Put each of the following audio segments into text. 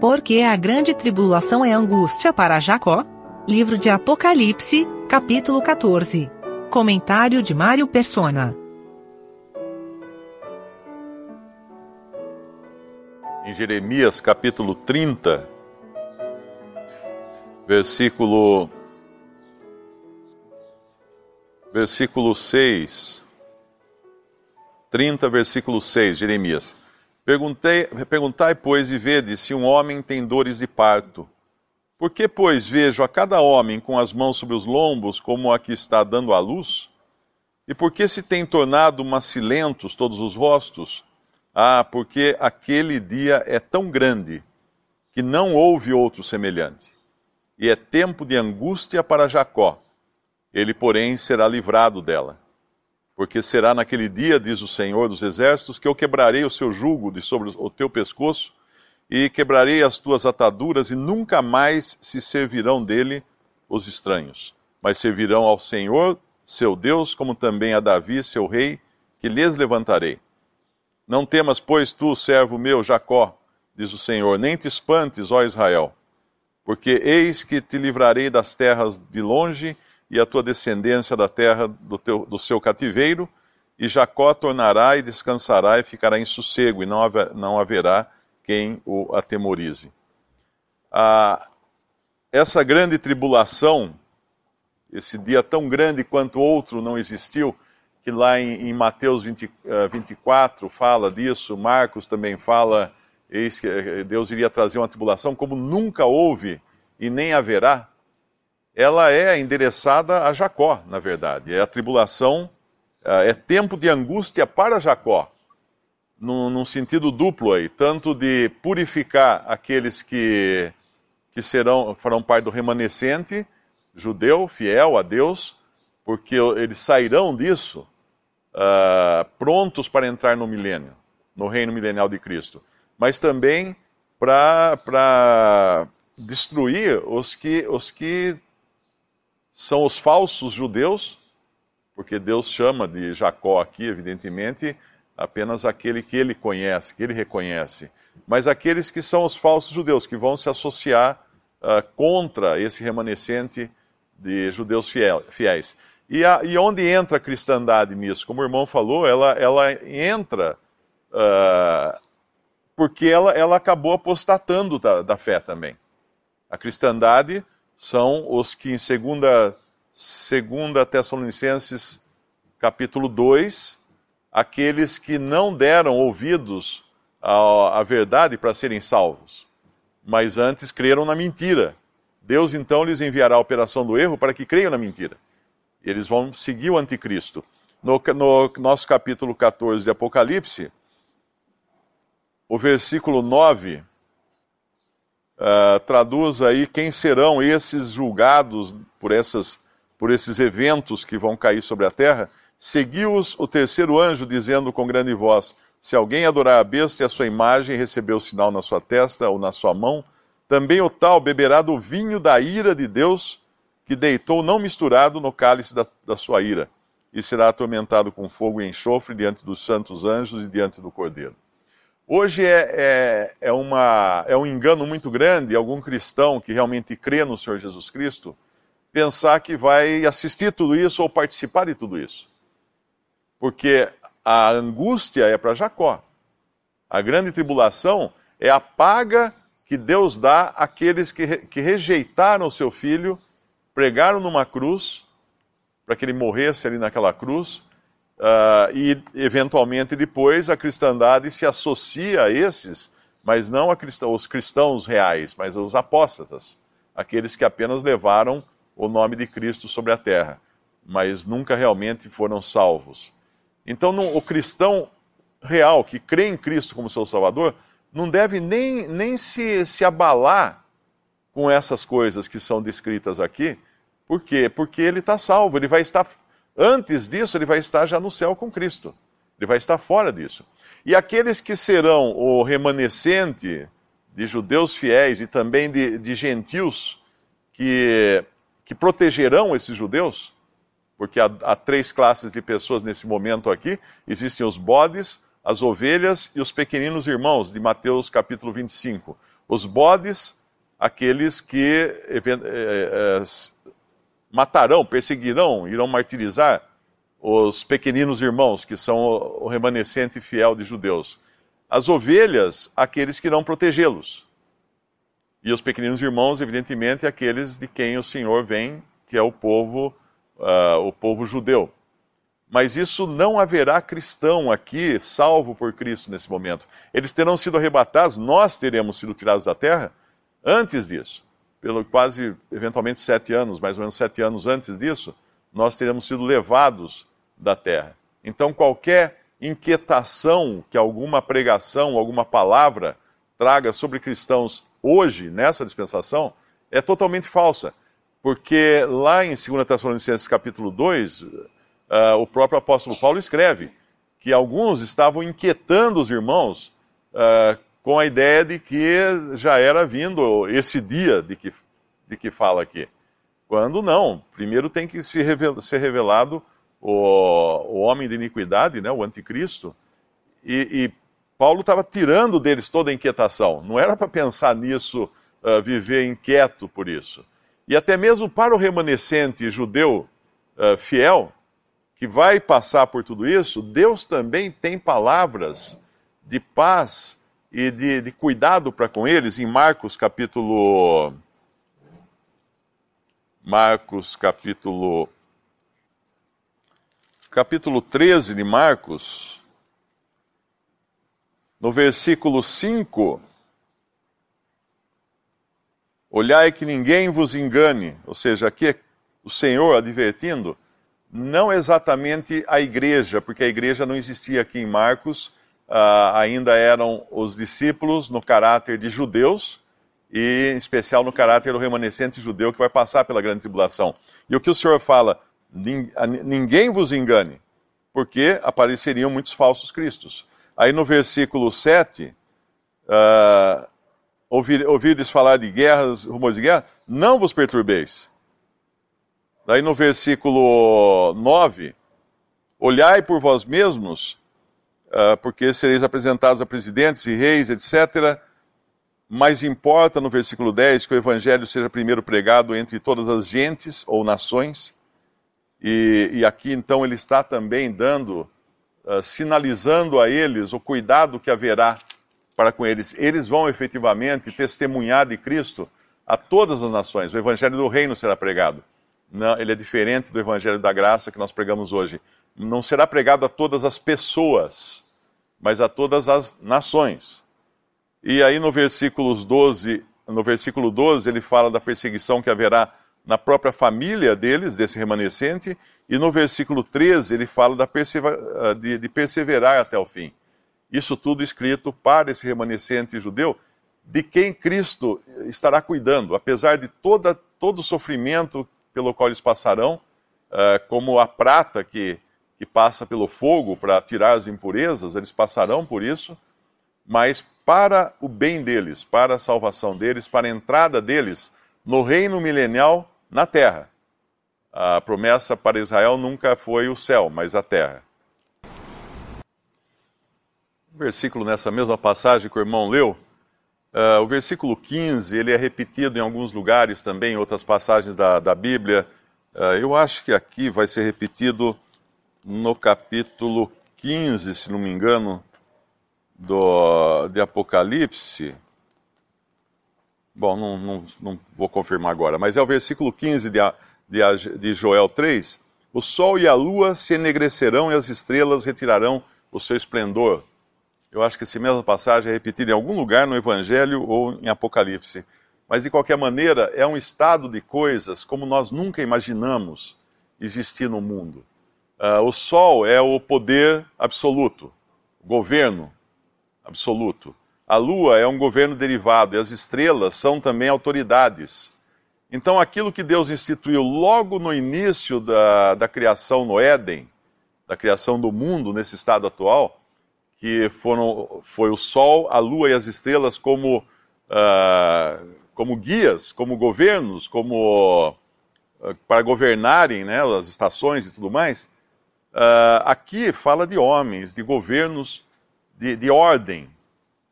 Porque a grande tribulação é angústia para Jacó? Livro de Apocalipse, capítulo 14. Comentário de Mário Persona. Em Jeremias capítulo 30, versículo versículo 6. 30, versículo 6, Jeremias. Perguntei, perguntai, pois, e vede se um homem tem dores de parto. Por que, pois, vejo a cada homem com as mãos sobre os lombos, como a que está dando à luz? E por que se tem tornado macilentos todos os rostos? Ah, porque aquele dia é tão grande que não houve outro semelhante. E é tempo de angústia para Jacó. Ele, porém, será livrado dela porque será naquele dia, diz o Senhor dos Exércitos, que eu quebrarei o seu jugo de sobre o teu pescoço e quebrarei as tuas ataduras, e nunca mais se servirão dele os estranhos, mas servirão ao Senhor, seu Deus, como também a Davi, seu rei, que lhes levantarei. Não temas, pois, tu, servo meu, Jacó, diz o Senhor, nem te espantes, ó Israel, porque eis que te livrarei das terras de longe e a tua descendência da terra do, teu, do seu cativeiro, e Jacó tornará e descansará e ficará em sossego, e não, haver, não haverá quem o atemorize. Ah, essa grande tribulação, esse dia tão grande quanto outro não existiu, que lá em, em Mateus 20, uh, 24 fala disso, Marcos também fala, eis que eh, Deus iria trazer uma tribulação como nunca houve e nem haverá ela é endereçada a Jacó, na verdade. É a tribulação, é, é tempo de angústia para Jacó, num, num sentido duplo aí, tanto de purificar aqueles que, que serão, farão parte do remanescente judeu, fiel a Deus, porque eles sairão disso uh, prontos para entrar no milênio, no reino milenial de Cristo. Mas também para destruir os que, os que são os falsos judeus, porque Deus chama de Jacó aqui, evidentemente, apenas aquele que ele conhece, que ele reconhece. Mas aqueles que são os falsos judeus, que vão se associar uh, contra esse remanescente de judeus fiel, fiéis. E, a, e, onde entra a cristandade nisso? Como o irmão falou, ela, ela entra uh, porque ela, ela acabou apostatando da, da fé também. A cristandade são os que em 2 segunda, Tessalonicenses capítulo 2, aqueles que não deram ouvidos à, à verdade para serem salvos, mas antes creram na mentira. Deus então lhes enviará a operação do erro para que creiam na mentira. Eles vão seguir o anticristo. No, no nosso capítulo 14 de Apocalipse, o versículo 9 uh, traduz aí quem serão esses julgados por, essas, por esses eventos que vão cair sobre a terra. Seguiu-os o terceiro anjo, dizendo com grande voz: Se alguém adorar a besta e a sua imagem receber o sinal na sua testa ou na sua mão, também o tal beberá do vinho da ira de Deus, que deitou não misturado no cálice da, da sua ira, e será atormentado com fogo e enxofre diante dos santos anjos e diante do cordeiro. Hoje é, é, é, uma, é um engano muito grande algum cristão que realmente crê no Senhor Jesus Cristo pensar que vai assistir tudo isso ou participar de tudo isso. Porque a angústia é para Jacó. A grande tribulação é a paga que Deus dá àqueles que, que rejeitaram o seu filho, pregaram numa cruz, para que ele morresse ali naquela cruz, Uh, e, eventualmente, depois a cristandade se associa a esses, mas não a os cristãos reais, mas os apóstatas, aqueles que apenas levaram o nome de Cristo sobre a terra, mas nunca realmente foram salvos. Então, o cristão real, que crê em Cristo como seu Salvador, não deve nem, nem se, se abalar com essas coisas que são descritas aqui. Por quê? Porque ele está salvo, ele vai estar Antes disso, ele vai estar já no céu com Cristo. Ele vai estar fora disso. E aqueles que serão o remanescente de judeus fiéis e também de, de gentios que, que protegerão esses judeus, porque há, há três classes de pessoas nesse momento aqui: existem os bodes, as ovelhas e os pequeninos irmãos, de Mateus capítulo 25. Os bodes, aqueles que é, é, matarão, perseguirão, irão martirizar os pequeninos irmãos, que são o remanescente fiel de judeus. As ovelhas, aqueles que irão protegê-los. E os pequeninos irmãos, evidentemente, aqueles de quem o Senhor vem, que é o povo, uh, o povo judeu. Mas isso não haverá cristão aqui salvo por Cristo nesse momento. Eles terão sido arrebatados, nós teremos sido tirados da terra antes disso. Pelo quase, eventualmente, sete anos, mais ou menos sete anos antes disso, nós teremos sido levados da terra. Então, qualquer inquietação que alguma pregação, alguma palavra traga sobre cristãos hoje, nessa dispensação, é totalmente falsa. Porque lá em 2 Tessalonicenses capítulo 2, uh, o próprio apóstolo Paulo escreve que alguns estavam inquietando os irmãos uh, com a ideia de que já era vindo esse dia de que, de que fala aqui. Quando não, primeiro tem que se revel, ser revelado o, o homem de iniquidade, né, o anticristo, e, e Paulo estava tirando deles toda a inquietação. Não era para pensar nisso, uh, viver inquieto por isso. E até mesmo para o remanescente judeu uh, fiel, que vai passar por tudo isso, Deus também tem palavras de paz e de, de cuidado para com eles em Marcos capítulo. Marcos capítulo. Capítulo 13 de Marcos, no versículo 5. Olhai que ninguém vos engane, ou seja, aqui é o Senhor advertindo não exatamente a igreja, porque a igreja não existia aqui em Marcos, uh, ainda eram os discípulos no caráter de judeus, e em especial no caráter do remanescente judeu que vai passar pela grande tribulação. E o que o Senhor fala? Ninguém vos engane, porque apareceriam muitos falsos cristos. Aí no versículo 7, uh, ouvir, falar de guerras, rumores de guerra, não vos perturbeis Daí no versículo 9, olhai por vós mesmos, porque sereis apresentados a presidentes e reis, etc. Mas importa no versículo 10 que o evangelho seja primeiro pregado entre todas as gentes ou nações. E, e aqui então ele está também dando, uh, sinalizando a eles o cuidado que haverá para com eles. Eles vão efetivamente testemunhar de Cristo a todas as nações. O evangelho do reino será pregado. Não, ele é diferente do Evangelho da Graça que nós pregamos hoje. Não será pregado a todas as pessoas, mas a todas as nações. E aí no versículo 12, no versículo 12 ele fala da perseguição que haverá na própria família deles, desse remanescente, e no versículo 13 ele fala da de, de perseverar até o fim. Isso tudo escrito para esse remanescente judeu, de quem Cristo estará cuidando, apesar de toda, todo o sofrimento pelo qual eles passarão, uh, como a prata que, que passa pelo fogo para tirar as impurezas, eles passarão por isso, mas para o bem deles, para a salvação deles, para a entrada deles no reino milenial na terra. A promessa para Israel nunca foi o céu, mas a terra. versículo nessa mesma passagem que o irmão leu, Uh, o versículo 15, ele é repetido em alguns lugares também, em outras passagens da, da Bíblia. Uh, eu acho que aqui vai ser repetido no capítulo 15, se não me engano, do, de Apocalipse. Bom, não, não, não, vou confirmar agora, mas é o versículo 15 de, de, de Joel 3. O sol e a lua se enegrecerão e as estrelas retirarão o seu esplendor. Eu acho que essa mesma passagem é repetida em algum lugar no Evangelho ou em Apocalipse. Mas, de qualquer maneira, é um estado de coisas como nós nunca imaginamos existir no mundo. Uh, o Sol é o poder absoluto, governo absoluto. A Lua é um governo derivado e as estrelas são também autoridades. Então, aquilo que Deus instituiu logo no início da, da criação no Éden, da criação do mundo nesse estado atual, que foram, foi o Sol, a Lua e as estrelas como, uh, como guias, como governos, como uh, para governarem né, as estações e tudo mais. Uh, aqui fala de homens, de governos, de, de ordem.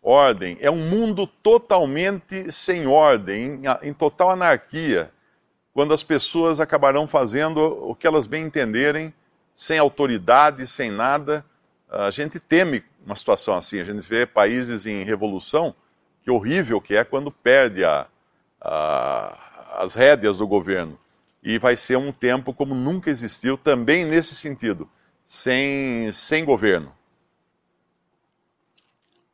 ordem. É um mundo totalmente sem ordem, em, em total anarquia, quando as pessoas acabarão fazendo o que elas bem entenderem, sem autoridade, sem nada. A gente teme uma situação assim. A gente vê países em revolução, que horrível que é quando perde a, a, as rédeas do governo. E vai ser um tempo como nunca existiu, também nesse sentido, sem, sem governo.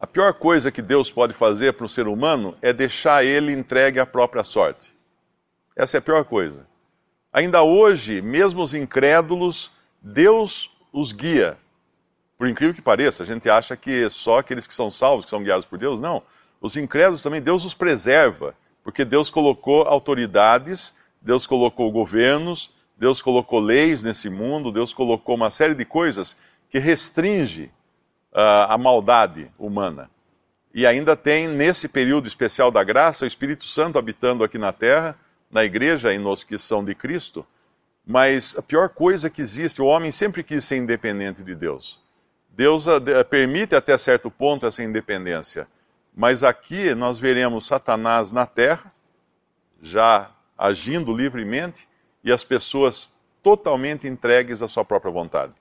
A pior coisa que Deus pode fazer para o ser humano é deixar ele entregue à própria sorte. Essa é a pior coisa. Ainda hoje, mesmo os incrédulos, Deus os guia. Por incrível que pareça, a gente acha que só aqueles que são salvos que são guiados por Deus. Não. Os incrédulos também, Deus os preserva, porque Deus colocou autoridades, Deus colocou governos, Deus colocou leis nesse mundo, Deus colocou uma série de coisas que restringe uh, a maldade humana. E ainda tem, nesse período especial da graça, o Espírito Santo habitando aqui na terra, na igreja e nos que são de Cristo. Mas a pior coisa que existe, o homem sempre quis ser independente de Deus. Deus uh, permite até certo ponto essa independência. Mas aqui nós veremos Satanás na terra, já agindo livremente, e as pessoas totalmente entregues à sua própria vontade.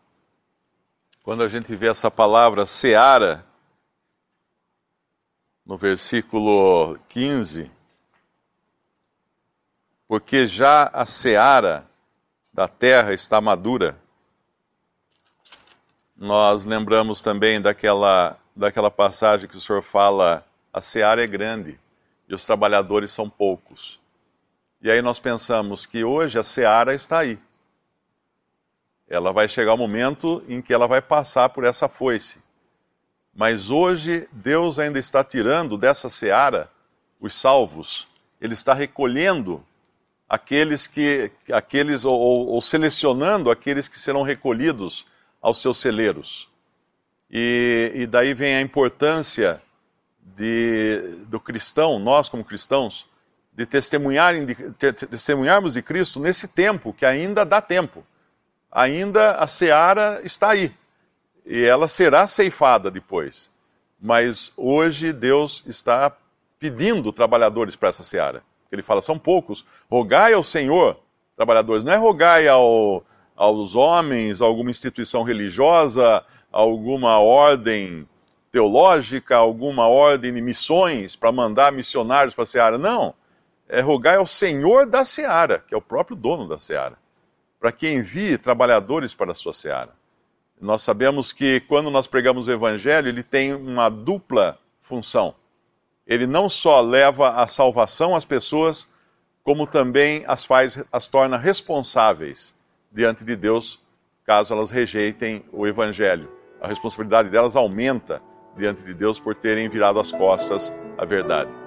Quando a gente vê essa palavra seara, no versículo 15, porque já a seara da terra está madura. Nós lembramos também daquela, daquela passagem que o Senhor fala: a seara é grande e os trabalhadores são poucos. E aí nós pensamos que hoje a seara está aí ela vai chegar o momento em que ela vai passar por essa foice. Mas hoje Deus ainda está tirando dessa seara os salvos. Ele está recolhendo aqueles que, aqueles ou, ou selecionando aqueles que serão recolhidos aos seus celeiros. E, e daí vem a importância de, do cristão, nós como cristãos, de, testemunharem, de testemunharmos de Cristo nesse tempo, que ainda dá tempo ainda a seara está aí. E ela será ceifada depois. Mas hoje Deus está pedindo trabalhadores para essa seara. Ele fala: são poucos. Rogai ao Senhor, trabalhadores. Não é rogai ao, aos homens, a alguma instituição religiosa, alguma ordem teológica, alguma ordem de missões para mandar missionários para a seara. Não. É rogai ao Senhor da seara, que é o próprio dono da seara para que envie trabalhadores para a sua seara. Nós sabemos que quando nós pregamos o Evangelho, ele tem uma dupla função. Ele não só leva a salvação às pessoas, como também as faz, as torna responsáveis diante de Deus, caso elas rejeitem o Evangelho. A responsabilidade delas aumenta diante de Deus por terem virado as costas à verdade.